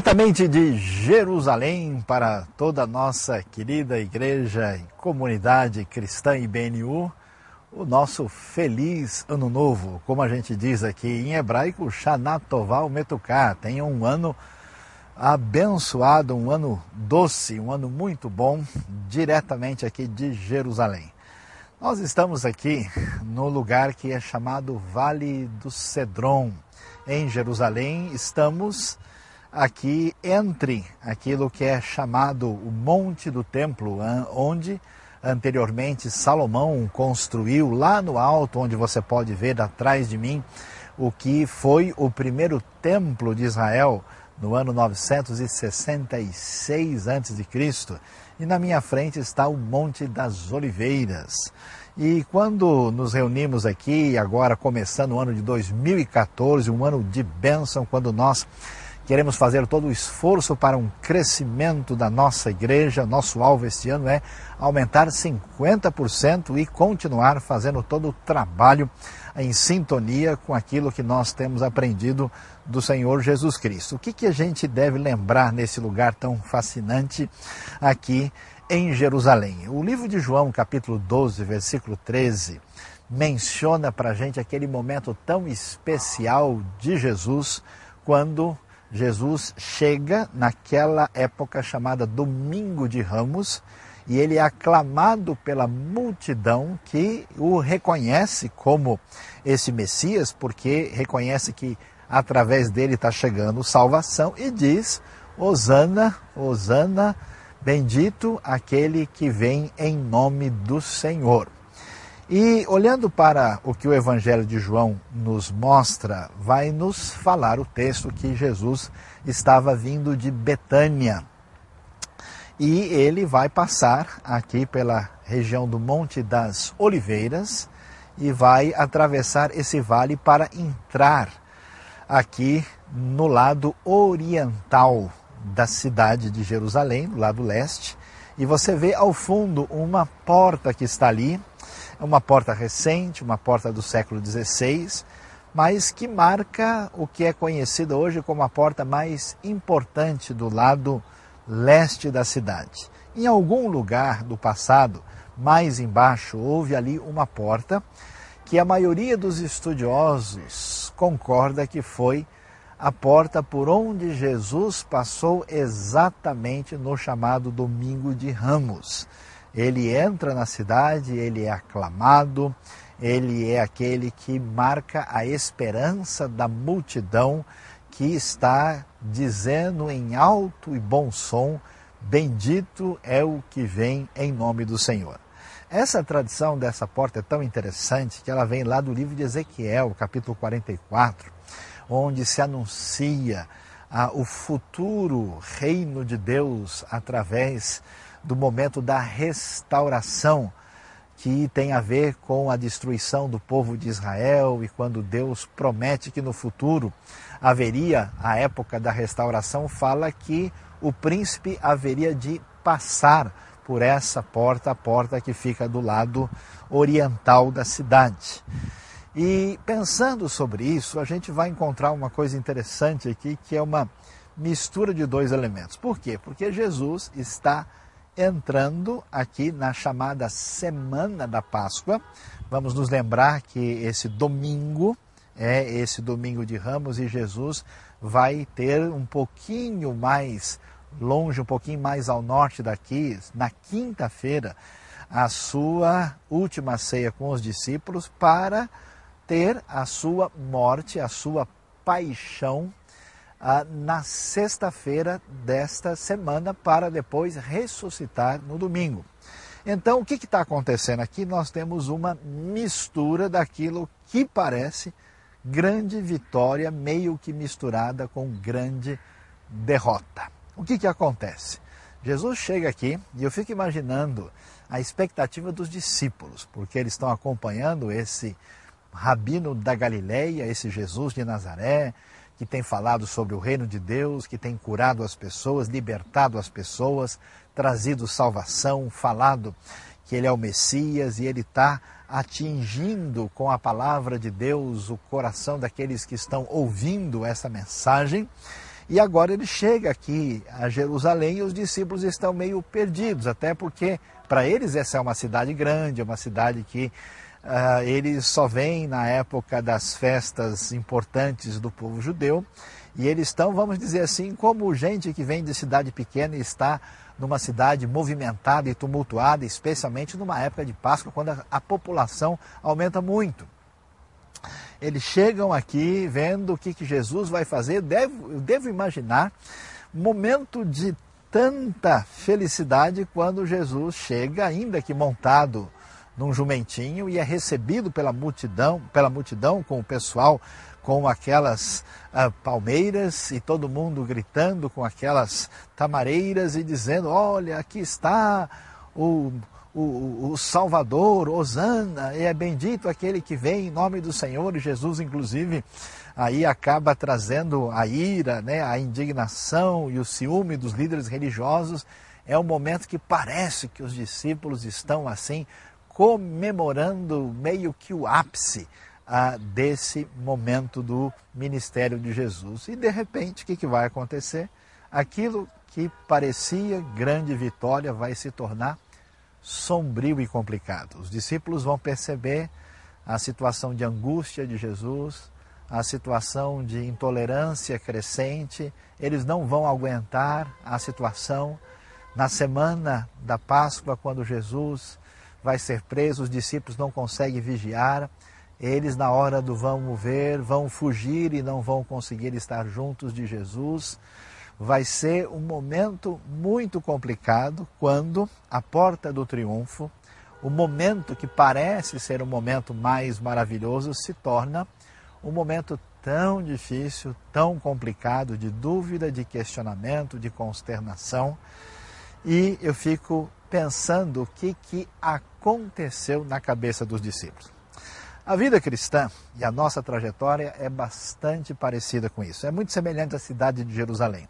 Diretamente de Jerusalém para toda a nossa querida igreja e comunidade cristã IBNU, o nosso feliz ano novo, como a gente diz aqui em hebraico, Shana Tová Metuká. Tenha um ano abençoado, um ano doce, um ano muito bom, diretamente aqui de Jerusalém. Nós estamos aqui no lugar que é chamado Vale do Cedron, em Jerusalém. Estamos aqui entre aquilo que é chamado o Monte do Templo, onde anteriormente Salomão construiu lá no alto, onde você pode ver atrás de mim, o que foi o primeiro templo de Israel no ano 966 a.C. E na minha frente está o Monte das Oliveiras. E quando nos reunimos aqui, agora começando o ano de 2014, um ano de bênção, quando nós Queremos fazer todo o esforço para um crescimento da nossa igreja. Nosso alvo este ano é aumentar 50% e continuar fazendo todo o trabalho em sintonia com aquilo que nós temos aprendido do Senhor Jesus Cristo. O que, que a gente deve lembrar nesse lugar tão fascinante aqui em Jerusalém? O livro de João, capítulo 12, versículo 13, menciona para a gente aquele momento tão especial de Jesus quando Jesus chega naquela época chamada Domingo de Ramos e ele é aclamado pela multidão que o reconhece como esse Messias, porque reconhece que através dele está chegando salvação e diz: Hosana, Hosana, bendito aquele que vem em nome do Senhor. E olhando para o que o Evangelho de João nos mostra, vai nos falar o texto que Jesus estava vindo de Betânia. E ele vai passar aqui pela região do Monte das Oliveiras e vai atravessar esse vale para entrar aqui no lado oriental da cidade de Jerusalém, do lado leste. E você vê ao fundo uma porta que está ali, uma porta recente, uma porta do século XVI, mas que marca o que é conhecido hoje como a porta mais importante do lado leste da cidade. Em algum lugar do passado, mais embaixo, houve ali uma porta que a maioria dos estudiosos concorda que foi a porta por onde Jesus passou exatamente no chamado Domingo de Ramos. Ele entra na cidade, ele é aclamado, ele é aquele que marca a esperança da multidão que está dizendo em alto e bom som: Bendito é o que vem em nome do Senhor. Essa tradição dessa porta é tão interessante que ela vem lá do livro de Ezequiel, capítulo 44, onde se anuncia ah, o futuro reino de Deus através do momento da restauração, que tem a ver com a destruição do povo de Israel e quando Deus promete que no futuro haveria a época da restauração, fala que o príncipe haveria de passar por essa porta, a porta que fica do lado oriental da cidade. E pensando sobre isso, a gente vai encontrar uma coisa interessante aqui, que é uma mistura de dois elementos. Por quê? Porque Jesus está entrando aqui na chamada Semana da Páscoa. Vamos nos lembrar que esse domingo é esse domingo de Ramos e Jesus vai ter um pouquinho mais longe, um pouquinho mais ao norte daqui, na quinta-feira, a sua última ceia com os discípulos para ter a sua morte, a sua paixão ah, na sexta-feira desta semana para depois ressuscitar no domingo. Então, o que está acontecendo aqui? Nós temos uma mistura daquilo que parece grande vitória, meio que misturada com grande derrota. O que, que acontece? Jesus chega aqui e eu fico imaginando a expectativa dos discípulos, porque eles estão acompanhando esse rabino da Galileia, esse Jesus de Nazaré, que tem falado sobre o reino de Deus, que tem curado as pessoas, libertado as pessoas, trazido salvação, falado que ele é o Messias e ele está atingindo com a palavra de Deus o coração daqueles que estão ouvindo essa mensagem. E agora ele chega aqui a Jerusalém e os discípulos estão meio perdidos, até porque para eles essa é uma cidade grande, é uma cidade que uh, eles só vêm na época das festas importantes do povo judeu. E eles estão, vamos dizer assim, como gente que vem de cidade pequena e está numa cidade movimentada e tumultuada, especialmente numa época de Páscoa, quando a, a população aumenta muito. Eles chegam aqui vendo o que, que Jesus vai fazer. Devo, eu devo imaginar momento de tanta felicidade quando Jesus chega, ainda que montado num jumentinho, e é recebido pela multidão, pela multidão com o pessoal com aquelas uh, palmeiras e todo mundo gritando com aquelas tamareiras e dizendo: Olha, aqui está o o, o Salvador, Osana, e é bendito aquele que vem em nome do Senhor, e Jesus, inclusive, aí acaba trazendo a ira, né, a indignação e o ciúme dos líderes religiosos. É um momento que parece que os discípulos estão assim, comemorando meio que o ápice ah, desse momento do ministério de Jesus. E de repente, o que, que vai acontecer? Aquilo que parecia grande vitória vai se tornar sombrio e complicado. Os discípulos vão perceber a situação de angústia de Jesus, a situação de intolerância crescente, eles não vão aguentar a situação. Na semana da Páscoa, quando Jesus vai ser preso, os discípulos não conseguem vigiar, eles, na hora do vamos ver, vão fugir e não vão conseguir estar juntos de Jesus vai ser um momento muito complicado quando a porta do triunfo, o momento que parece ser o momento mais maravilhoso, se torna um momento tão difícil, tão complicado, de dúvida, de questionamento, de consternação. E eu fico pensando o que, que aconteceu na cabeça dos discípulos. A vida cristã e a nossa trajetória é bastante parecida com isso. É muito semelhante à cidade de Jerusalém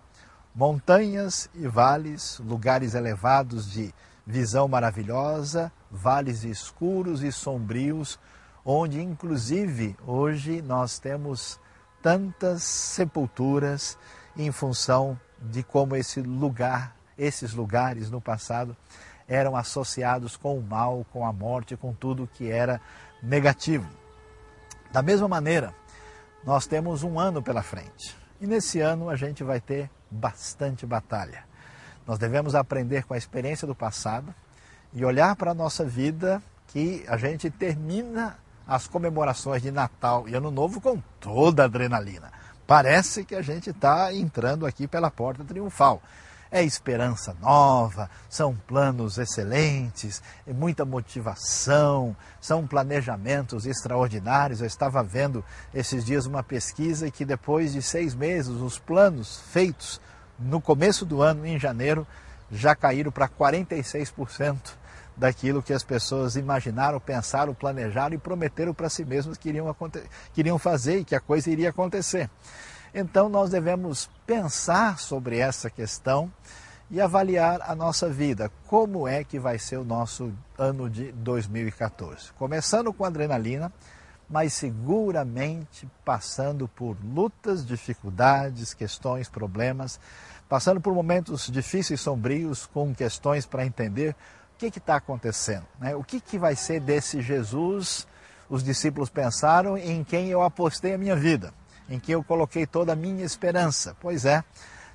montanhas e vales, lugares elevados de visão maravilhosa, vales escuros e sombrios, onde inclusive hoje nós temos tantas sepulturas em função de como esse lugar, esses lugares no passado eram associados com o mal, com a morte, com tudo que era negativo. Da mesma maneira, nós temos um ano pela frente. E nesse ano a gente vai ter bastante batalha. Nós devemos aprender com a experiência do passado e olhar para a nossa vida que a gente termina as comemorações de Natal e Ano Novo com toda a adrenalina. Parece que a gente está entrando aqui pela porta triunfal. É esperança nova, são planos excelentes, é muita motivação, são planejamentos extraordinários. Eu estava vendo esses dias uma pesquisa que depois de seis meses, os planos feitos no começo do ano, em janeiro, já caíram para 46% daquilo que as pessoas imaginaram, pensaram, planejaram e prometeram para si mesmos que iriam, que fazer e que a coisa iria acontecer. Então nós devemos pensar sobre essa questão e avaliar a nossa vida. Como é que vai ser o nosso ano de 2014? Começando com adrenalina, mas seguramente passando por lutas, dificuldades, questões, problemas, passando por momentos difíceis, sombrios, com questões para entender o que está acontecendo. Né? O que, que vai ser desse Jesus? Os discípulos pensaram em quem eu apostei a minha vida em que eu coloquei toda a minha esperança. Pois é,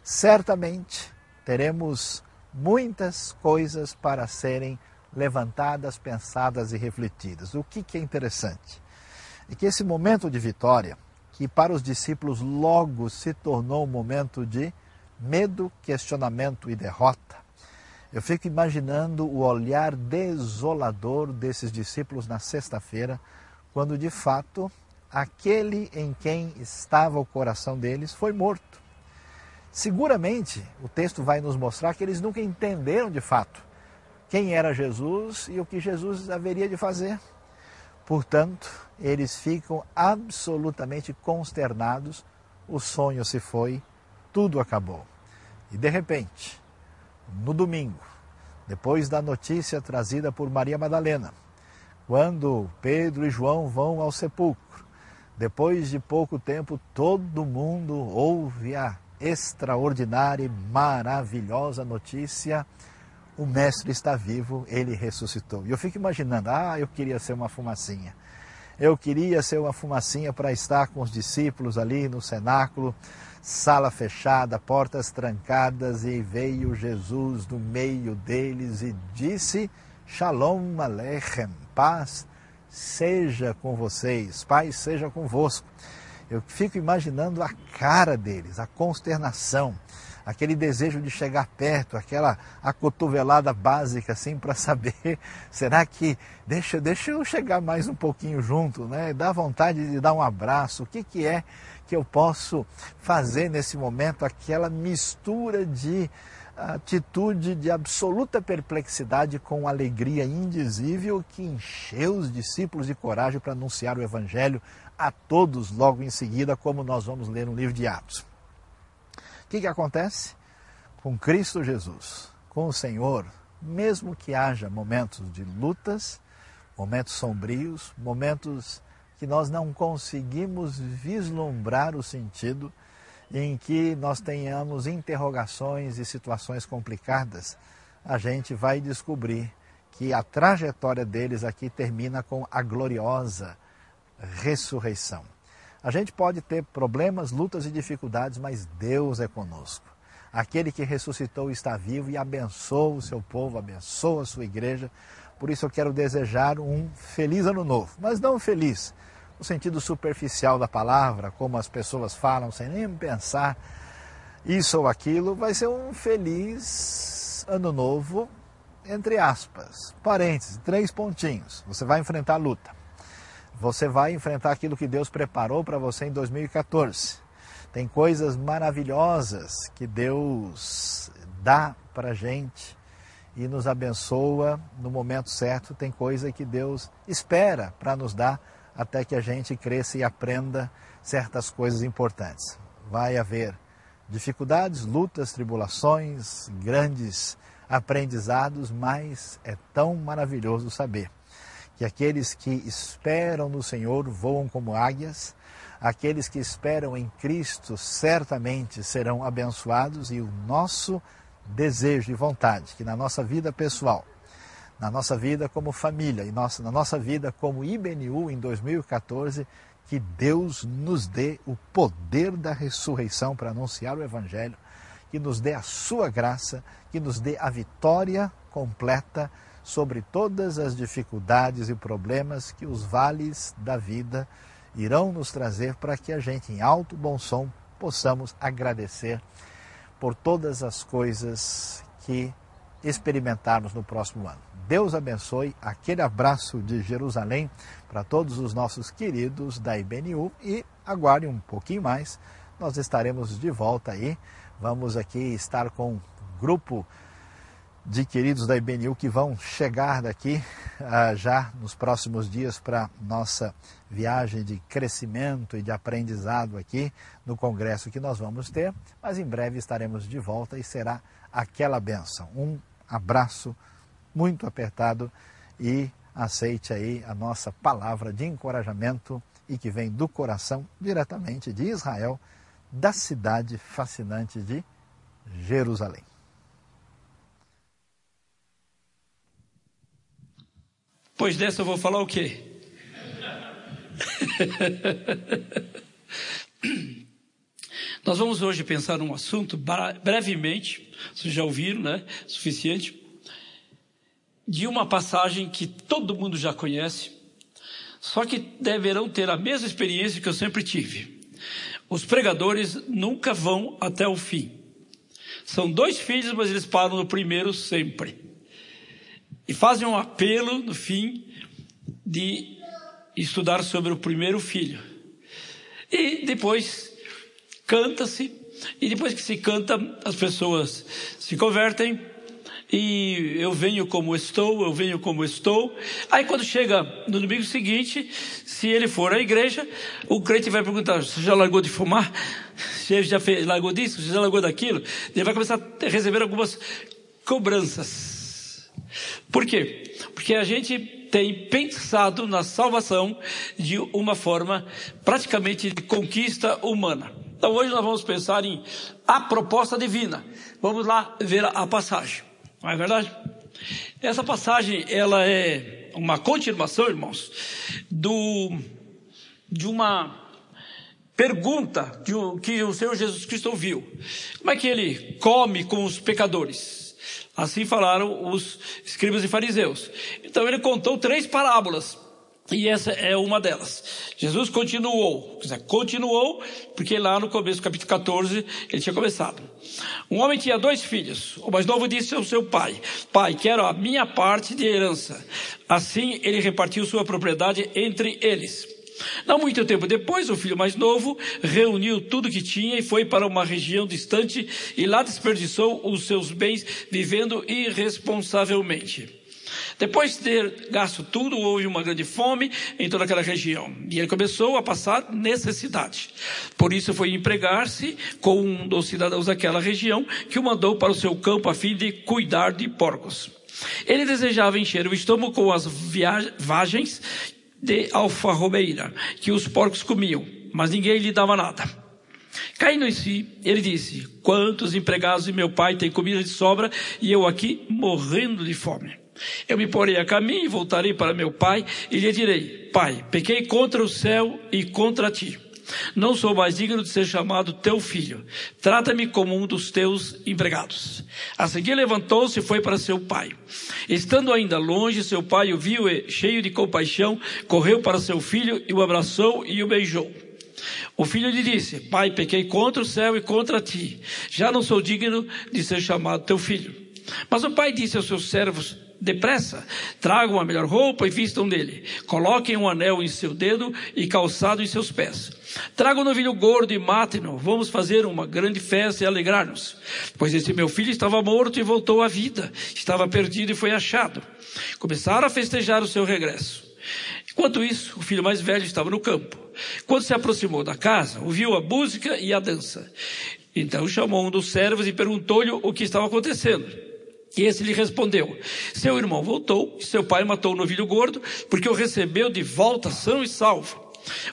certamente teremos muitas coisas para serem levantadas, pensadas e refletidas. O que, que é interessante? É que esse momento de vitória, que para os discípulos logo se tornou um momento de medo, questionamento e derrota, eu fico imaginando o olhar desolador desses discípulos na sexta-feira, quando de fato aquele em quem estava o coração deles foi morto. Seguramente, o texto vai nos mostrar que eles nunca entenderam de fato quem era Jesus e o que Jesus haveria de fazer. Portanto, eles ficam absolutamente consternados, o sonho se foi, tudo acabou. E de repente, no domingo, depois da notícia trazida por Maria Madalena, quando Pedro e João vão ao sepulcro, depois de pouco tempo, todo mundo ouve a extraordinária e maravilhosa notícia: o Mestre está vivo, ele ressuscitou. E eu fico imaginando, ah, eu queria ser uma fumacinha. Eu queria ser uma fumacinha para estar com os discípulos ali no cenáculo, sala fechada, portas trancadas, e veio Jesus no meio deles e disse: Shalom Aleichem, paz seja com vocês, paz seja convosco. Eu fico imaginando a cara deles, a consternação, aquele desejo de chegar perto, aquela acotovelada básica assim para saber, será que deixa, deixa eu chegar mais um pouquinho junto, né? Dá vontade de dar um abraço. O que, que é que eu posso fazer nesse momento? Aquela mistura de atitude de absoluta perplexidade com alegria indizível que encheu os discípulos de coragem para anunciar o Evangelho a todos logo em seguida, como nós vamos ler no livro de Atos. O que, que acontece? Com Cristo Jesus, com o Senhor, mesmo que haja momentos de lutas, momentos sombrios, momentos que nós não conseguimos vislumbrar o sentido, em que nós tenhamos interrogações e situações complicadas, a gente vai descobrir que a trajetória deles aqui termina com a gloriosa ressurreição. A gente pode ter problemas, lutas e dificuldades, mas Deus é conosco. Aquele que ressuscitou está vivo e abençoa o seu povo, abençoa a sua igreja. Por isso eu quero desejar um feliz ano novo, mas não feliz no sentido superficial da palavra, como as pessoas falam sem nem pensar isso ou aquilo, vai ser um feliz ano novo, entre aspas, parênteses, três pontinhos. Você vai enfrentar a luta. Você vai enfrentar aquilo que Deus preparou para você em 2014. Tem coisas maravilhosas que Deus dá para gente e nos abençoa no momento certo. Tem coisa que Deus espera para nos dar até que a gente cresça e aprenda certas coisas importantes. Vai haver dificuldades, lutas, tribulações, grandes aprendizados, mas é tão maravilhoso saber que aqueles que esperam no Senhor voam como águias, aqueles que esperam em Cristo certamente serão abençoados e o nosso desejo e vontade que na nossa vida pessoal na nossa vida como família e nossa, na nossa vida como IBNU em 2014, que Deus nos dê o poder da ressurreição para anunciar o Evangelho, que nos dê a sua graça, que nos dê a vitória completa sobre todas as dificuldades e problemas que os vales da vida irão nos trazer para que a gente, em alto bom som, possamos agradecer por todas as coisas que experimentarmos no próximo ano. Deus abençoe aquele abraço de Jerusalém para todos os nossos queridos da IBNU e aguarde um pouquinho mais, nós estaremos de volta aí. Vamos aqui estar com um grupo de queridos da IBNU que vão chegar daqui uh, já nos próximos dias para nossa viagem de crescimento e de aprendizado aqui no congresso que nós vamos ter, mas em breve estaremos de volta e será aquela benção. Um abraço muito apertado e aceite aí a nossa palavra de encorajamento e que vem do coração diretamente de Israel, da cidade fascinante de Jerusalém. Pois dessa eu vou falar o quê? Nós vamos hoje pensar num assunto brevemente, vocês já ouviram, né? Suficiente de uma passagem que todo mundo já conhece, só que deverão ter a mesma experiência que eu sempre tive. Os pregadores nunca vão até o fim. São dois filhos, mas eles param no primeiro sempre. E fazem um apelo no fim de estudar sobre o primeiro filho. E depois canta-se, e depois que se canta, as pessoas se convertem e eu venho como estou, eu venho como estou. Aí quando chega no domingo seguinte, se ele for à igreja, o crente vai perguntar: você já largou de fumar? Você já fez, largou disso? Você já largou daquilo? Ele vai começar a receber algumas cobranças. Por quê? Porque a gente tem pensado na salvação de uma forma praticamente de conquista humana. Então hoje nós vamos pensar em a proposta divina. Vamos lá ver a passagem. Não é verdade? Essa passagem, ela é uma continuação, irmãos, do, de uma pergunta que o, Senhor Jesus Cristo ouviu. Como é que ele come com os pecadores? Assim falaram os escribas e fariseus. Então ele contou três parábolas. E essa é uma delas. Jesus continuou, continuou, porque lá no começo do capítulo 14 ele tinha começado. Um homem tinha dois filhos. O mais novo disse ao seu pai: Pai, quero a minha parte de herança. Assim ele repartiu sua propriedade entre eles. Não muito tempo depois, o filho mais novo reuniu tudo que tinha e foi para uma região distante e lá desperdiçou os seus bens vivendo irresponsavelmente. Depois de ter gasto tudo, houve uma grande fome em toda aquela região. E ele começou a passar necessidade. Por isso foi empregar-se com um dos cidadãos daquela região, que o mandou para o seu campo a fim de cuidar de porcos. Ele desejava encher o estômago com as viagens de alfarrobeira que os porcos comiam, mas ninguém lhe dava nada. Caindo em si, ele disse: Quantos empregados de meu pai têm comida de sobra e eu aqui morrendo de fome? Eu me porei a caminho e voltarei para meu pai e lhe direi: Pai, pequei contra o céu e contra ti. Não sou mais digno de ser chamado teu filho. Trata-me como um dos teus empregados. A seguir levantou-se e foi para seu pai. Estando ainda longe, seu pai o viu e, cheio de compaixão, correu para seu filho e o abraçou e o beijou. O filho lhe disse: Pai, pequei contra o céu e contra ti. Já não sou digno de ser chamado teu filho. Mas o pai disse aos seus servos: depressa, tragam a melhor roupa e vistam dele. Coloquem um anel em seu dedo e calçado em seus pés. Tragam um novilho gordo e matem-no. Vamos fazer uma grande festa e alegrar-nos. Pois esse meu filho estava morto e voltou à vida. Estava perdido e foi achado. Começaram a festejar o seu regresso. Enquanto isso, o filho mais velho estava no campo. Quando se aproximou da casa, ouviu a música e a dança. Então chamou um dos servos e perguntou-lhe o que estava acontecendo. E esse lhe respondeu: Seu irmão voltou, e seu pai matou o novilho gordo, porque o recebeu de volta são e salvo.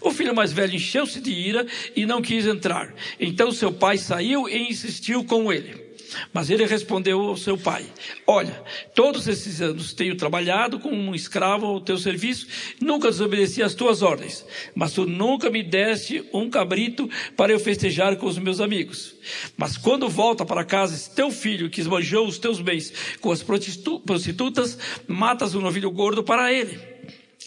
O filho mais velho encheu-se de ira e não quis entrar. Então seu pai saiu e insistiu com ele. Mas ele respondeu ao seu pai: Olha, todos esses anos tenho trabalhado como um escravo ao teu serviço, nunca desobedeci às tuas ordens, mas tu nunca me deste um cabrito para eu festejar com os meus amigos. Mas quando volta para casa esse teu filho que esbanjou os teus bens com as prostitutas, matas um novilho gordo para ele.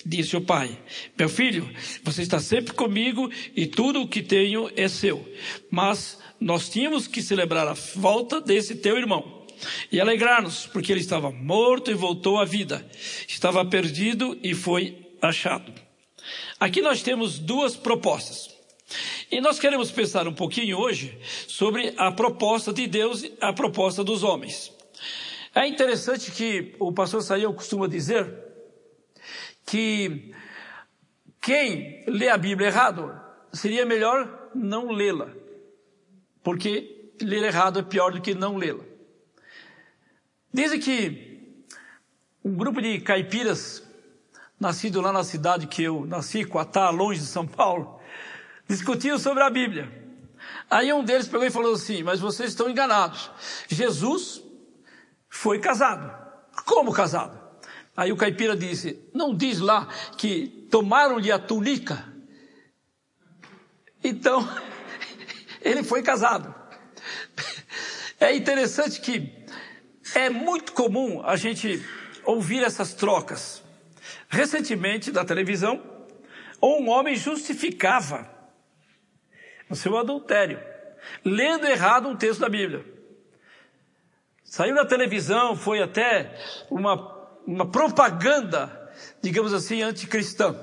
Disse o pai: Meu filho, você está sempre comigo e tudo o que tenho é seu. Mas nós tínhamos que celebrar a volta desse teu irmão e alegrar-nos, porque ele estava morto e voltou à vida, estava perdido e foi achado. Aqui nós temos duas propostas. E nós queremos pensar um pouquinho hoje sobre a proposta de Deus e a proposta dos homens. É interessante que o pastor Saião costuma dizer que quem lê a Bíblia errado seria melhor não lê-la porque ler errado é pior do que não lê-la. Dizem que um grupo de caipiras, nascido lá na cidade que eu nasci, Coatá, longe de São Paulo, discutiam sobre a Bíblia. Aí um deles pegou e falou assim: Mas vocês estão enganados. Jesus foi casado. Como casado? Aí o caipira disse: Não diz lá que tomaram-lhe a túnica? Então, ele foi casado. É interessante que é muito comum a gente ouvir essas trocas. Recentemente, na televisão, um homem justificava o seu adultério, lendo errado um texto da Bíblia. Saiu na televisão, foi até uma, uma propaganda, digamos assim, anticristã.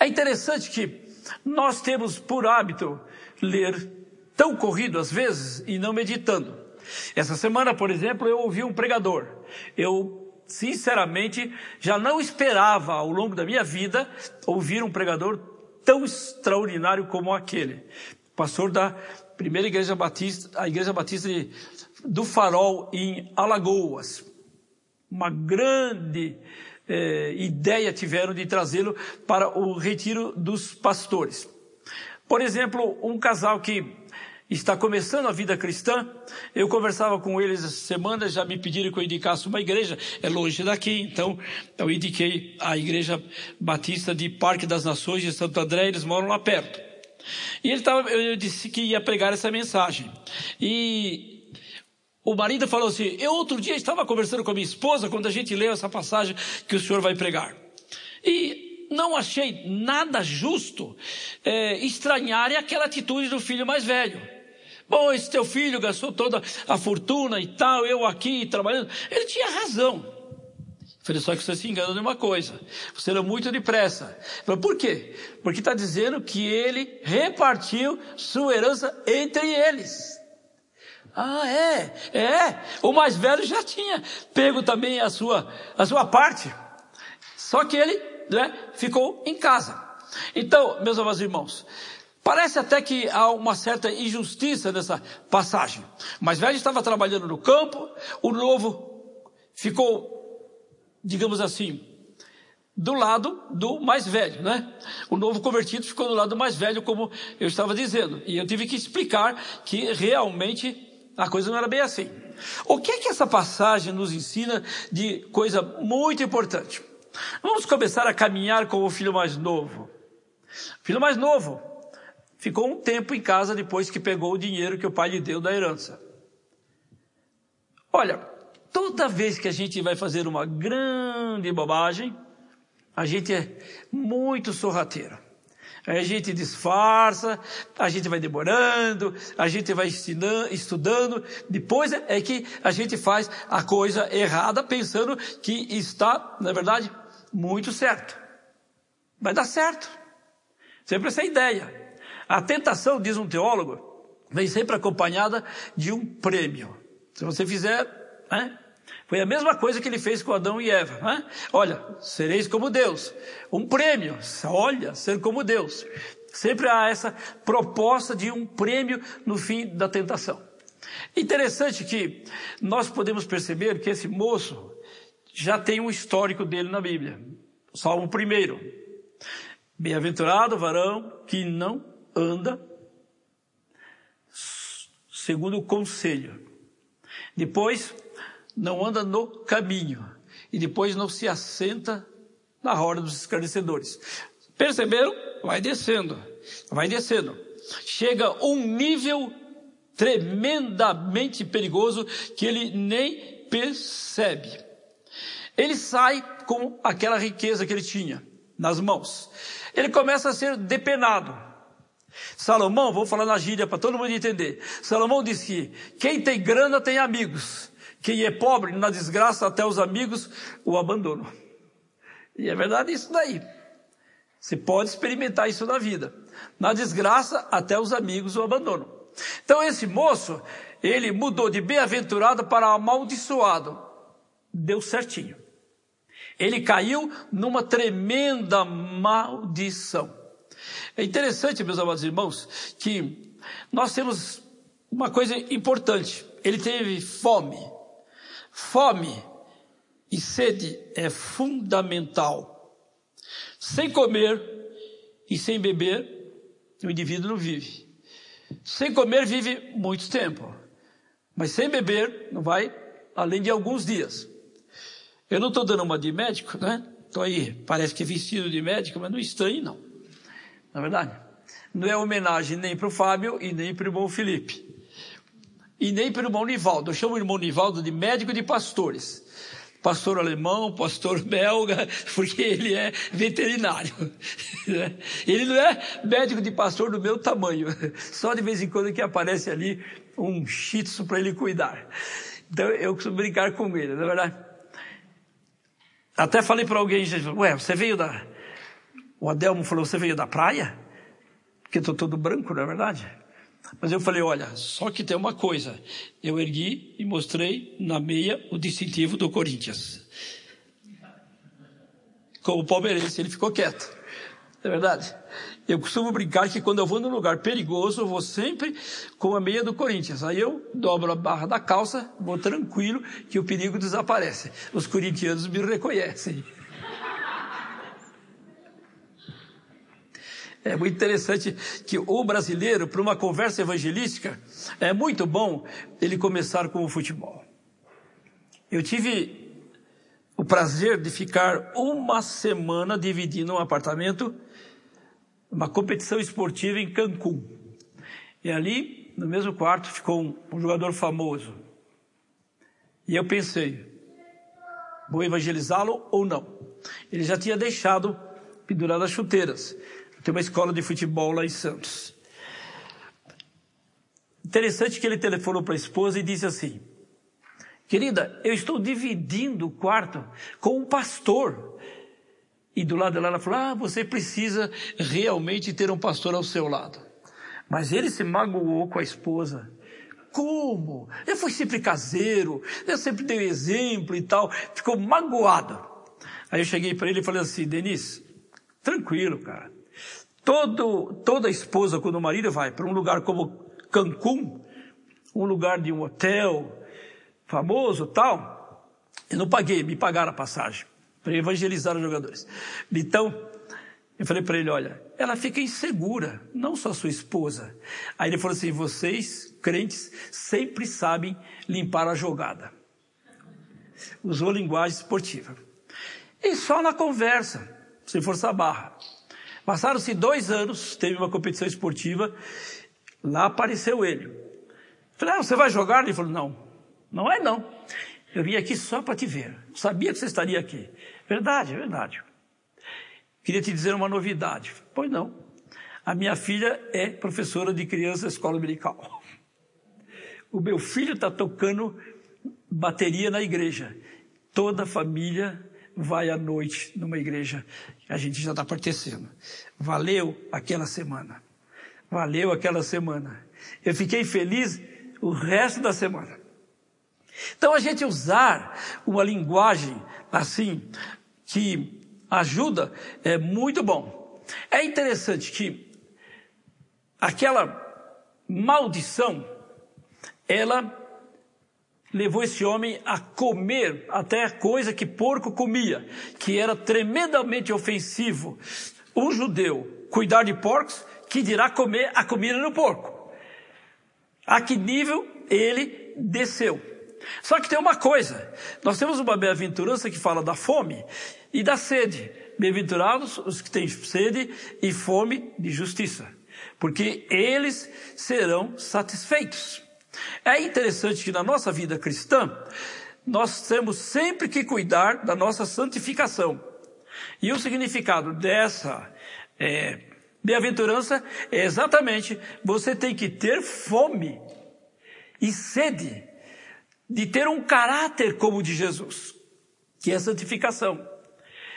É interessante que nós temos por hábito ler tão corrido às vezes e não meditando. Essa semana, por exemplo, eu ouvi um pregador. Eu, sinceramente, já não esperava ao longo da minha vida ouvir um pregador tão extraordinário como aquele. Pastor da primeira igreja batista, a igreja batista de, do Farol em Alagoas. Uma grande eh, ideia tiveram de trazê-lo para o retiro dos pastores. Por exemplo, um casal que está começando a vida cristã. Eu conversava com eles essa semana, já me pediram que eu indicasse uma igreja, é longe daqui, então eu indiquei a Igreja Batista de Parque das Nações de Santo André, eles moram lá perto. E ele tava, eu disse que ia pregar essa mensagem. E o marido falou assim: Eu outro dia estava conversando com a minha esposa quando a gente leu essa passagem que o senhor vai pregar. E não achei nada justo é, estranhar aquela atitude do filho mais velho. Bom, esse teu filho gastou toda a fortuna e tal, eu aqui trabalhando. Ele tinha razão. Falei, só que você se engana de uma coisa. Você era muito depressa. Falei, por quê? Porque está dizendo que ele repartiu sua herança entre eles. Ah, é? É. O mais velho já tinha pego também a sua, a sua parte. Só que ele né, ficou em casa. Então, meus amados irmãos, Parece até que há uma certa injustiça nessa passagem. O mais velho estava trabalhando no campo, o novo ficou, digamos assim, do lado do mais velho, né? O novo convertido ficou do lado do mais velho, como eu estava dizendo. E eu tive que explicar que realmente a coisa não era bem assim. O que é que essa passagem nos ensina de coisa muito importante? Vamos começar a caminhar com o filho mais novo. Filho mais novo ficou um tempo em casa depois que pegou o dinheiro que o pai lhe deu da herança. Olha, toda vez que a gente vai fazer uma grande bobagem, a gente é muito sorrateiro. A gente disfarça, a gente vai demorando, a gente vai estudando, depois é que a gente faz a coisa errada pensando que está, na verdade, muito certo. Vai dar certo. Sempre essa ideia. A tentação, diz um teólogo, vem sempre acompanhada de um prêmio. Se você fizer, né? Foi a mesma coisa que ele fez com Adão e Eva. Né? Olha, sereis como Deus. Um prêmio. Olha, ser como Deus. Sempre há essa proposta de um prêmio no fim da tentação. Interessante que nós podemos perceber que esse moço já tem um histórico dele na Bíblia. Salmo primeiro. Bem-aventurado o varão que não anda segundo o conselho. Depois, não anda no caminho. E depois não se assenta na roda dos esclarecedores. Perceberam? Vai descendo. Vai descendo. Chega um nível tremendamente perigoso que ele nem percebe. Ele sai com aquela riqueza que ele tinha nas mãos. Ele começa a ser depenado. Salomão, vou falar na gíria para todo mundo entender. Salomão disse que quem tem grana tem amigos. Quem é pobre, na desgraça, até os amigos o abandonam. E é verdade isso daí. Você pode experimentar isso na vida. Na desgraça, até os amigos o abandonam. Então esse moço, ele mudou de bem-aventurado para amaldiçoado. Deu certinho. Ele caiu numa tremenda maldição. É interessante, meus amados irmãos, que nós temos uma coisa importante. Ele teve fome. Fome e sede é fundamental. Sem comer e sem beber, o indivíduo não vive. Sem comer, vive muito tempo. Mas sem beber, não vai além de alguns dias. Eu não estou dando uma de médico, né? Estou aí, parece que vestido de médico, mas não estranho, não. Na é verdade? Não é homenagem nem para o Fábio e nem para o irmão Felipe. E nem para o irmão Nivaldo. Eu chamo o irmão Nivaldo de médico de pastores. Pastor alemão, pastor belga, porque ele é veterinário. Ele não é médico de pastor do meu tamanho. Só de vez em quando que aparece ali um shih para ele cuidar. Então eu costumo brincar com ele, não é verdade? Até falei para alguém, ué, você veio da, o Adelmo falou: Você veio da praia? Porque estou todo branco, não é verdade? Mas eu falei: Olha, só que tem uma coisa. Eu ergui e mostrei na meia o distintivo do Corinthians. Como palmeirense, ele ficou quieto. Não é verdade? Eu costumo brincar que quando eu vou num lugar perigoso, eu vou sempre com a meia do Corinthians. Aí eu dobro a barra da calça, vou tranquilo, que o perigo desaparece. Os corintianos me reconhecem. É muito interessante que o brasileiro, para uma conversa evangelística, é muito bom ele começar com o futebol. Eu tive o prazer de ficar uma semana dividindo um apartamento, uma competição esportiva em Cancún. E ali, no mesmo quarto, ficou um, um jogador famoso. E eu pensei, vou evangelizá-lo ou não? Ele já tinha deixado pendurado as chuteiras. Tem uma escola de futebol lá em Santos. Interessante que ele telefonou para a esposa e disse assim: Querida, eu estou dividindo o quarto com um pastor. E do lado dela ela falou: Ah, você precisa realmente ter um pastor ao seu lado. Mas ele se magoou com a esposa. Como? Eu fui sempre caseiro, eu sempre dei exemplo e tal. Ficou magoado. Aí eu cheguei para ele e falei assim: Denise, tranquilo, cara. Todo, toda esposa, quando o marido vai para um lugar como Cancún, um lugar de um hotel famoso tal, eu não paguei, me pagaram a passagem para evangelizar os jogadores. Então, eu falei para ele, olha, ela fica insegura, não só sua esposa. Aí ele falou assim, vocês, crentes, sempre sabem limpar a jogada. Usou linguagem esportiva. E só na conversa, sem forçar a barra. Passaram-se dois anos, teve uma competição esportiva, lá apareceu ele. Falei, ah, você vai jogar? Ele falou, não, não é não. Eu vim aqui só para te ver. Sabia que você estaria aqui. Verdade, é verdade. Queria te dizer uma novidade. Pois não. A minha filha é professora de criança escola dominical. O meu filho está tocando bateria na igreja. Toda a família vai à noite numa igreja. A gente já está pertencendo. Valeu aquela semana. Valeu aquela semana. Eu fiquei feliz o resto da semana. Então a gente usar uma linguagem assim que ajuda é muito bom. É interessante que aquela maldição ela levou esse homem a comer até coisa que porco comia, que era tremendamente ofensivo. Um judeu cuidar de porcos, que dirá comer a comida do porco. A que nível ele desceu. Só que tem uma coisa, nós temos uma bem-aventurança que fala da fome e da sede. Bem-aventurados os que têm sede e fome de justiça, porque eles serão satisfeitos. É interessante que na nossa vida cristã, nós temos sempre que cuidar da nossa santificação. E o significado dessa é, bem-aventurança é exatamente você tem que ter fome e sede de ter um caráter como o de Jesus, que é a santificação.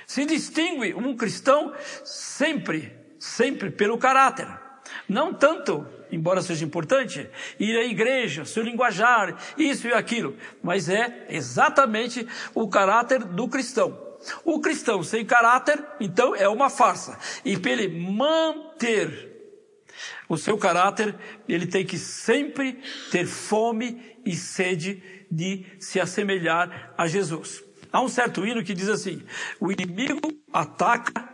Se distingue um cristão sempre, sempre pelo caráter. Não tanto embora seja importante, ir à igreja, seu linguajar, isso e aquilo, mas é exatamente o caráter do cristão. O cristão sem caráter, então, é uma farsa. E para ele manter o seu caráter, ele tem que sempre ter fome e sede de se assemelhar a Jesus. Há um certo hino que diz assim: o inimigo ataca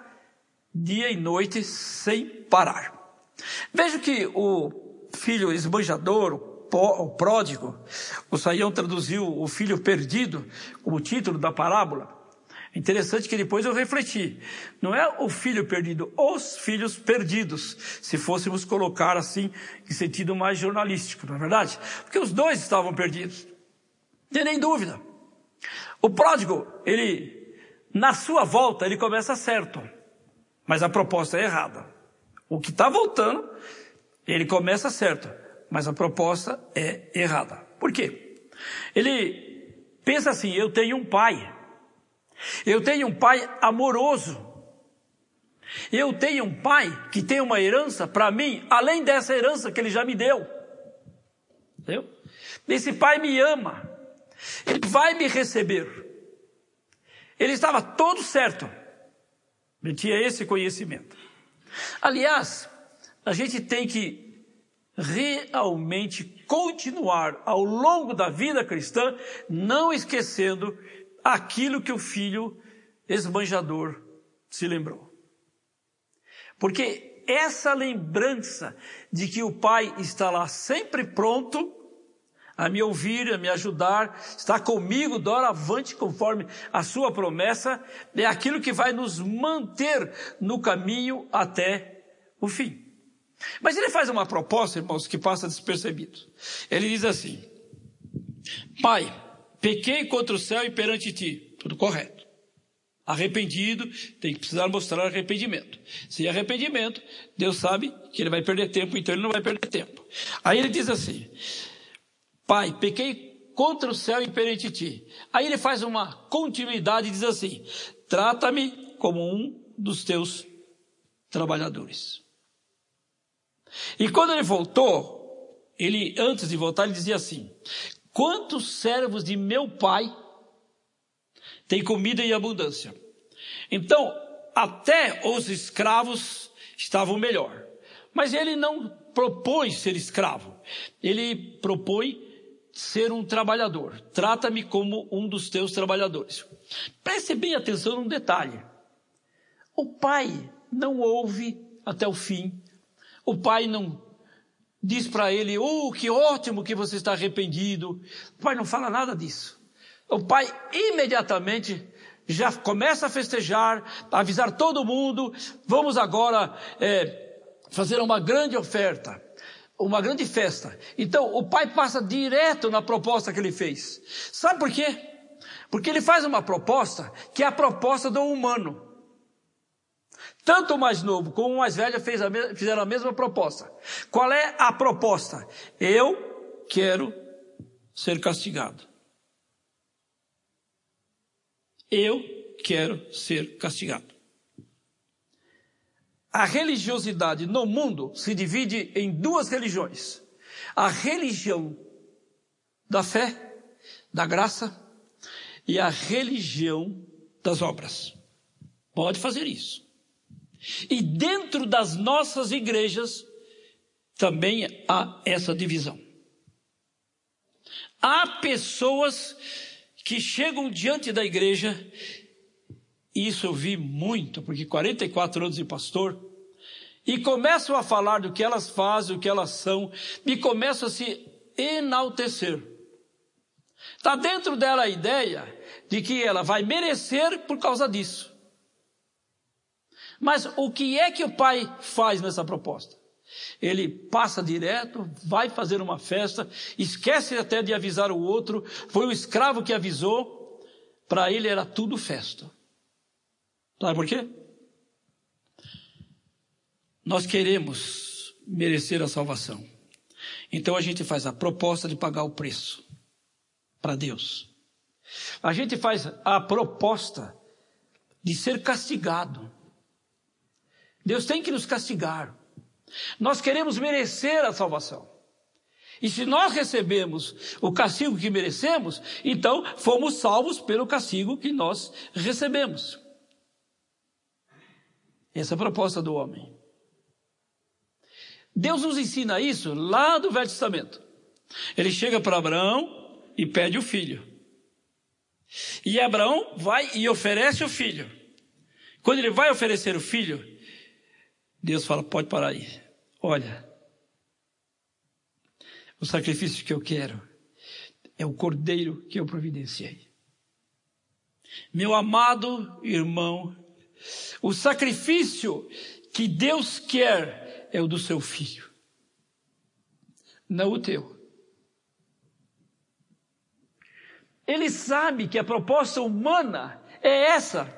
dia e noite sem parar. Veja que o filho esbanjador, o pródigo, o Saião traduziu o filho perdido como título da parábola. Interessante que depois eu refleti. Não é o filho perdido, os filhos perdidos, se fôssemos colocar assim, em sentido mais jornalístico, não é verdade? Porque os dois estavam perdidos. Tem nem dúvida. O pródigo, ele, na sua volta, ele começa certo. Mas a proposta é errada. O que está voltando, ele começa certo, mas a proposta é errada. Por quê? Ele pensa assim: eu tenho um pai, eu tenho um pai amoroso, eu tenho um pai que tem uma herança para mim, além dessa herança que ele já me deu. Entendeu? Esse pai me ama, ele vai me receber. Ele estava todo certo, ele tinha esse conhecimento. Aliás, a gente tem que realmente continuar ao longo da vida cristã, não esquecendo aquilo que o filho esbanjador se lembrou. Porque essa lembrança de que o Pai está lá sempre pronto a me ouvir, a me ajudar, está comigo, doravante conforme a sua promessa, é aquilo que vai nos manter no caminho até o fim. Mas ele faz uma proposta, irmãos, que passa despercebido. Ele diz assim: Pai, pequei contra o céu e perante ti. Tudo correto. Arrependido, tem que precisar mostrar arrependimento. Sem arrependimento, Deus sabe que ele vai perder tempo, então ele não vai perder tempo. Aí ele diz assim: Pai, pequei contra o céu e perante ti. Aí ele faz uma continuidade e diz assim: Trata-me como um dos teus trabalhadores. E quando ele voltou, ele antes de voltar ele dizia assim: Quantos servos de meu pai têm comida em abundância? Então, até os escravos estavam melhor. Mas ele não propõe ser escravo. Ele propõe ser um trabalhador. Trata-me como um dos teus trabalhadores. Preste bem atenção num detalhe. O pai não ouve até o fim. O pai não diz para ele, oh, que ótimo que você está arrependido. O pai não fala nada disso. O pai imediatamente já começa a festejar, a avisar todo mundo, vamos agora é, fazer uma grande oferta uma grande festa. Então, o pai passa direto na proposta que ele fez. Sabe por quê? Porque ele faz uma proposta que é a proposta do humano. Tanto o mais novo como o mais velho a fizeram a mesma proposta. Qual é a proposta? Eu quero ser castigado. Eu quero ser castigado. A religiosidade no mundo se divide em duas religiões. A religião da fé, da graça, e a religião das obras. Pode fazer isso. E dentro das nossas igrejas também há essa divisão. Há pessoas que chegam diante da igreja, isso eu vi muito, porque 44 anos de pastor, e começam a falar do que elas fazem, o que elas são, e começam a se enaltecer. Está dentro dela a ideia de que ela vai merecer por causa disso. Mas o que é que o pai faz nessa proposta? Ele passa direto, vai fazer uma festa, esquece até de avisar o outro, foi o escravo que avisou, para ele era tudo festa. Sabe por quê? Nós queremos merecer a salvação. Então a gente faz a proposta de pagar o preço para Deus. A gente faz a proposta de ser castigado. Deus tem que nos castigar. Nós queremos merecer a salvação. E se nós recebemos o castigo que merecemos, então fomos salvos pelo castigo que nós recebemos. Essa é a proposta do homem. Deus nos ensina isso lá do Velho Testamento. Ele chega para Abraão e pede o filho. E Abraão vai e oferece o filho. Quando ele vai oferecer o filho, Deus fala: pode parar aí. Olha, o sacrifício que eu quero é o cordeiro que eu providenciei. Meu amado irmão, o sacrifício que Deus quer é o do seu filho, não o teu. Ele sabe que a proposta humana é essa: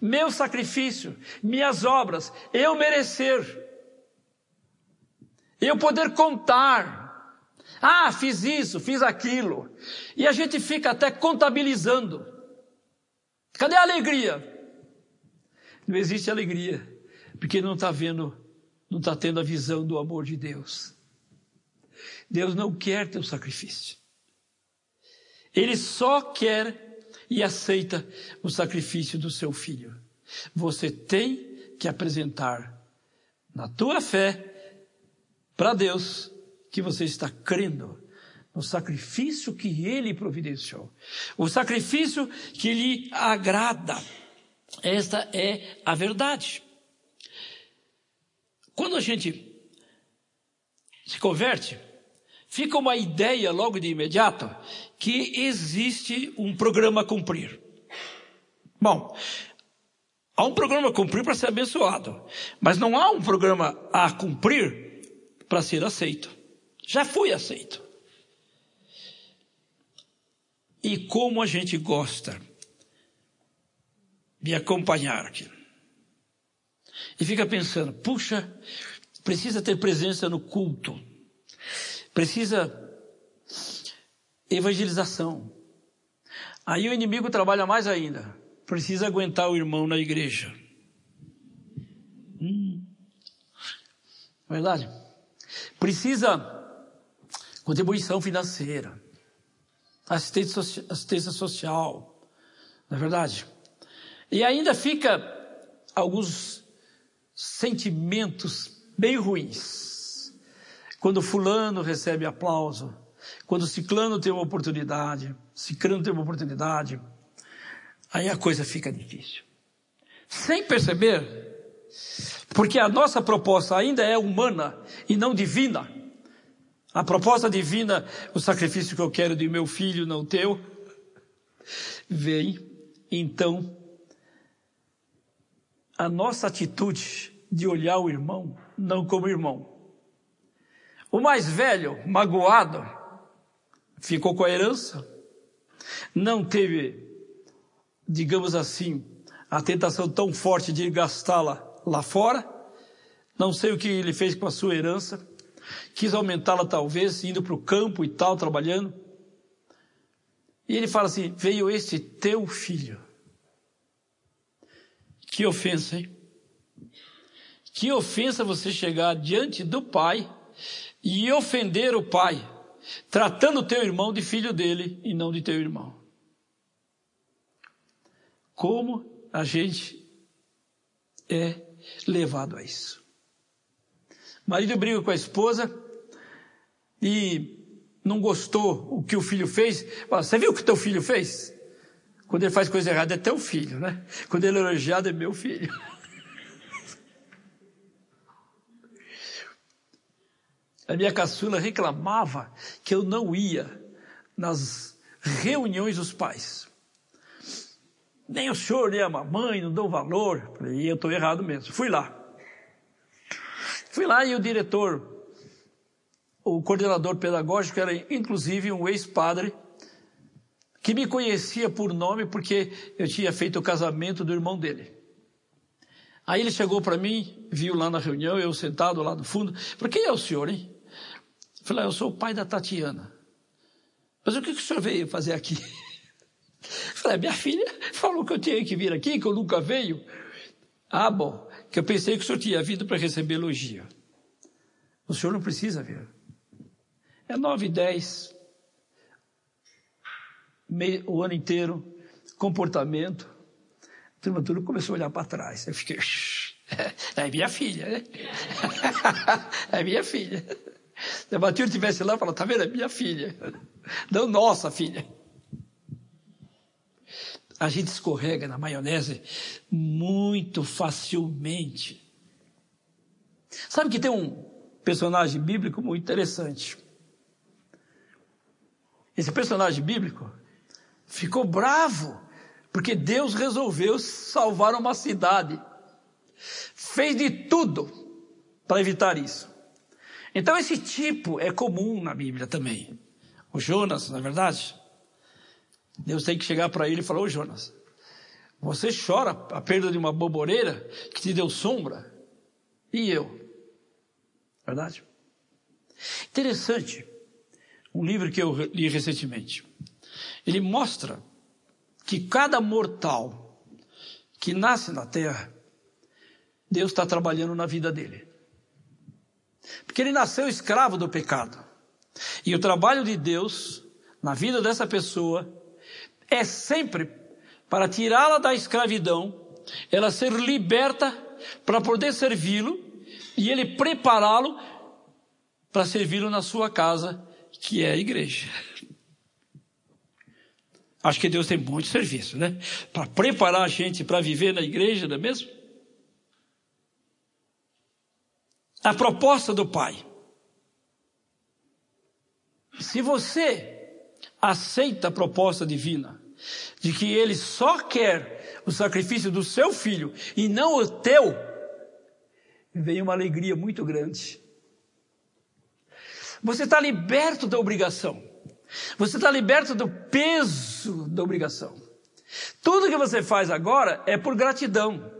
meu sacrifício, minhas obras, eu merecer, eu poder contar. Ah, fiz isso, fiz aquilo. E a gente fica até contabilizando. Cadê a alegria? Não existe alegria, porque não está vendo não está tendo a visão do amor de Deus. Deus não quer teu sacrifício. Ele só quer e aceita o sacrifício do seu filho. Você tem que apresentar na tua fé para Deus que você está crendo no sacrifício que ele providenciou. O sacrifício que lhe agrada. Esta é a verdade. Quando a gente se converte, fica uma ideia logo de imediato que existe um programa a cumprir. Bom, há um programa a cumprir para ser abençoado, mas não há um programa a cumprir para ser aceito. Já fui aceito. E como a gente gosta de acompanhar aquilo. E fica pensando, puxa, precisa ter presença no culto. Precisa evangelização. Aí o inimigo trabalha mais ainda. Precisa aguentar o irmão na igreja. Hum. Verdade? Precisa contribuição financeira, assistência social, não é verdade? E ainda fica alguns sentimentos bem ruins. Quando fulano recebe aplauso, quando ciclano tem uma oportunidade, ciclano tem uma oportunidade, aí a coisa fica difícil. Sem perceber, porque a nossa proposta ainda é humana e não divina. A proposta divina, o sacrifício que eu quero de meu filho, não teu, vem, então, a nossa atitude de olhar o irmão não como irmão. O mais velho, magoado, ficou com a herança, não teve, digamos assim, a tentação tão forte de gastá-la lá fora. Não sei o que ele fez com a sua herança. Quis aumentá-la talvez, indo para o campo e tal, trabalhando. E ele fala assim: veio este teu filho. Que ofensa, hein? Que ofensa você chegar diante do pai e ofender o pai, tratando o teu irmão de filho dele e não de teu irmão. Como a gente é levado a isso. Marido briga com a esposa e não gostou o que o filho fez. Você viu o que teu filho fez? Quando ele faz coisa errada é teu filho, né? Quando ele é elogiado é meu filho. A minha caçula reclamava que eu não ia nas reuniões dos pais. Nem o senhor, nem a mamãe não dão valor. Falei, eu estou errado mesmo. Fui lá. Fui lá e o diretor, o coordenador pedagógico, era inclusive um ex-padre, que me conhecia por nome porque eu tinha feito o casamento do irmão dele. Aí ele chegou para mim, viu lá na reunião, eu sentado lá no fundo, falou, quem é o senhor, hein? Falei, eu sou o pai da Tatiana. Mas o que, que o senhor veio fazer aqui? Falei, minha filha falou que eu tinha que vir aqui, que eu nunca veio. Ah, bom, que eu pensei que o senhor tinha vindo para receber elogio. O senhor não precisa vir. É nove e dez, o ano inteiro, comportamento. A turma tudo começou a olhar para trás. Eu fiquei, é minha filha, né? é minha filha. Se a Matilde estivesse lá, falava, tá vendo, é minha filha. Não nossa filha. A gente escorrega na maionese muito facilmente. Sabe que tem um personagem bíblico muito interessante. Esse personagem bíblico ficou bravo porque Deus resolveu salvar uma cidade. Fez de tudo para evitar isso. Então esse tipo é comum na Bíblia também. O Jonas, na é verdade, Deus tem que chegar para ele e falar: Ô Jonas, você chora a perda de uma boboreira que te deu sombra? E eu? Verdade? Interessante. Um livro que eu li recentemente. Ele mostra que cada mortal que nasce na terra, Deus está trabalhando na vida dele. Porque ele nasceu escravo do pecado. E o trabalho de Deus na vida dessa pessoa é sempre para tirá-la da escravidão, ela ser liberta para poder servi-lo e ele prepará-lo para servi-lo na sua casa, que é a igreja. Acho que Deus tem muito serviço, né? Para preparar a gente para viver na igreja, não é mesmo? a proposta do Pai. Se você aceita a proposta divina, de que ele só quer o sacrifício do seu filho e não o teu, vem uma alegria muito grande. Você está liberto da obrigação. Você está liberto do peso da obrigação. Tudo que você faz agora é por gratidão.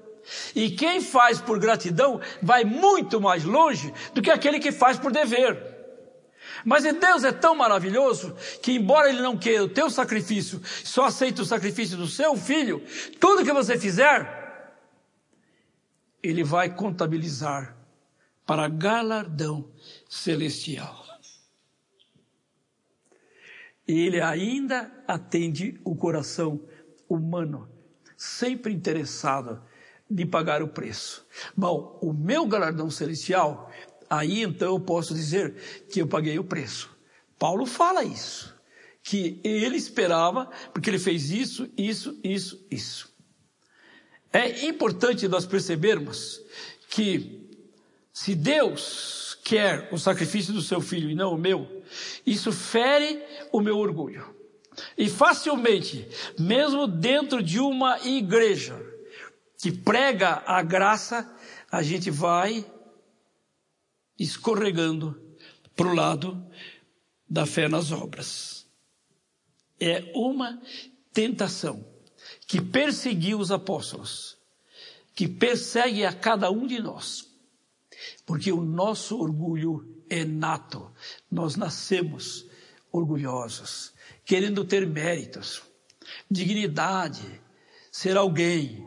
E quem faz por gratidão vai muito mais longe do que aquele que faz por dever. Mas Deus é tão maravilhoso que, embora Ele não queira o teu sacrifício, só aceita o sacrifício do seu filho, tudo que você fizer, Ele vai contabilizar para galardão celestial. E Ele ainda atende o coração humano, sempre interessado de pagar o preço. Bom, o meu galardão celestial aí então eu posso dizer que eu paguei o preço. Paulo fala isso, que ele esperava, porque ele fez isso, isso, isso, isso. É importante nós percebermos que se Deus quer o sacrifício do seu filho e não o meu, isso fere o meu orgulho. E facilmente, mesmo dentro de uma igreja que prega a graça, a gente vai escorregando para o lado da fé nas obras. É uma tentação que perseguiu os apóstolos, que persegue a cada um de nós, porque o nosso orgulho é nato, nós nascemos orgulhosos, querendo ter méritos, dignidade, ser alguém,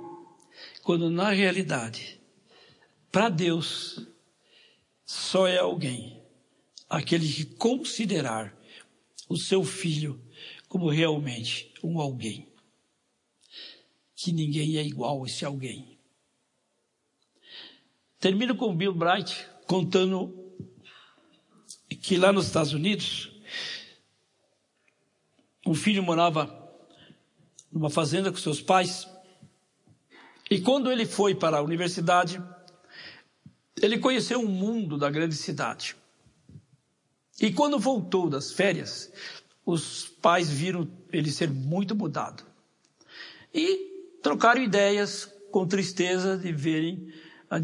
quando na realidade, para Deus, só é alguém aquele que considerar o seu filho como realmente um alguém. Que ninguém é igual a esse alguém. Termino com Bill Bright contando que lá nos Estados Unidos, um filho morava numa fazenda com seus pais, e quando ele foi para a universidade, ele conheceu o mundo da grande cidade. E quando voltou das férias, os pais viram ele ser muito mudado. E trocaram ideias com tristeza de verem a,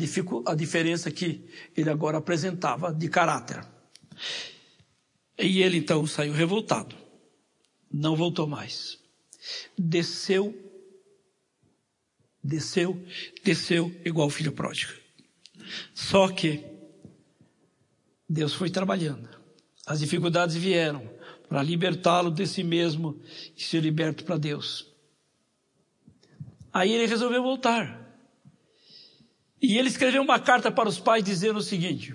a diferença que ele agora apresentava de caráter. E ele então saiu revoltado. Não voltou mais. Desceu, desceu, desceu igual filho pródigo. Só que Deus foi trabalhando. As dificuldades vieram para libertá-lo de si mesmo e ser liberto para Deus. Aí ele resolveu voltar. E ele escreveu uma carta para os pais dizendo o seguinte: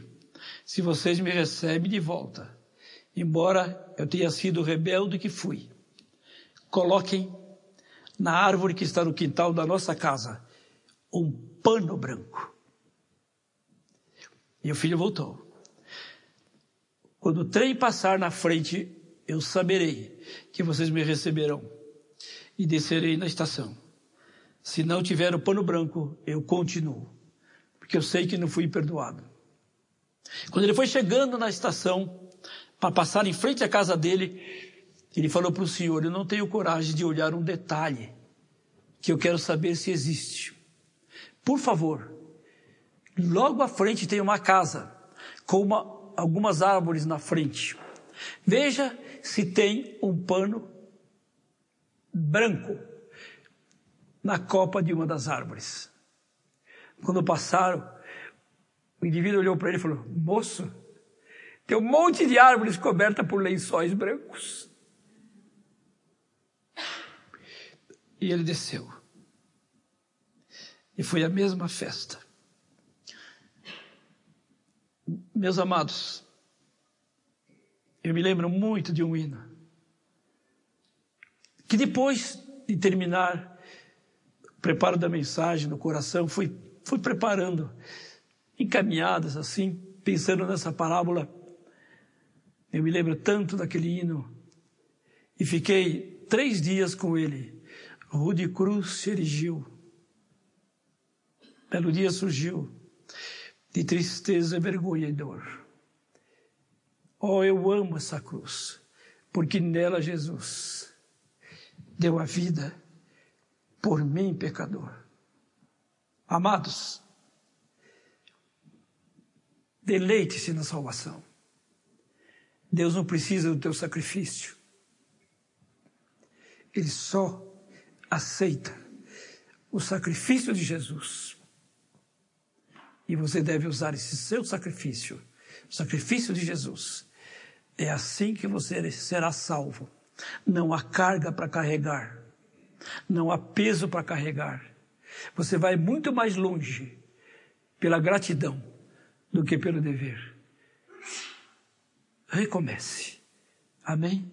se vocês me recebem de volta, embora eu tenha sido rebelde que fui, coloquem na árvore que está no quintal da nossa casa um pano branco. E o filho voltou. Quando o trem passar na frente, eu saberei que vocês me receberão e descerei na estação. Se não tiver o pano branco, eu continuo, porque eu sei que não fui perdoado. Quando ele foi chegando na estação, para passar em frente à casa dele, ele falou para o senhor: Eu não tenho coragem de olhar um detalhe que eu quero saber se existe. Por favor, Logo à frente tem uma casa com uma, algumas árvores na frente. Veja se tem um pano branco na copa de uma das árvores. Quando passaram, o indivíduo olhou para ele e falou: Moço, tem um monte de árvores cobertas por lençóis brancos. E ele desceu. E foi a mesma festa. Meus amados, eu me lembro muito de um hino que depois de terminar o preparo da mensagem no coração, fui, fui preparando encaminhadas assim, pensando nessa parábola. Eu me lembro tanto daquele hino e fiquei três dias com ele. Rude Cruz se erigiu. Belo dia surgiu de tristeza, vergonha e dor. Oh, eu amo essa cruz, porque nela Jesus deu a vida por mim, pecador. Amados, deleite-se na salvação. Deus não precisa do teu sacrifício. Ele só aceita o sacrifício de Jesus. E você deve usar esse seu sacrifício, o sacrifício de Jesus. É assim que você será salvo. Não há carga para carregar, não há peso para carregar. Você vai muito mais longe pela gratidão do que pelo dever. Recomece. Amém?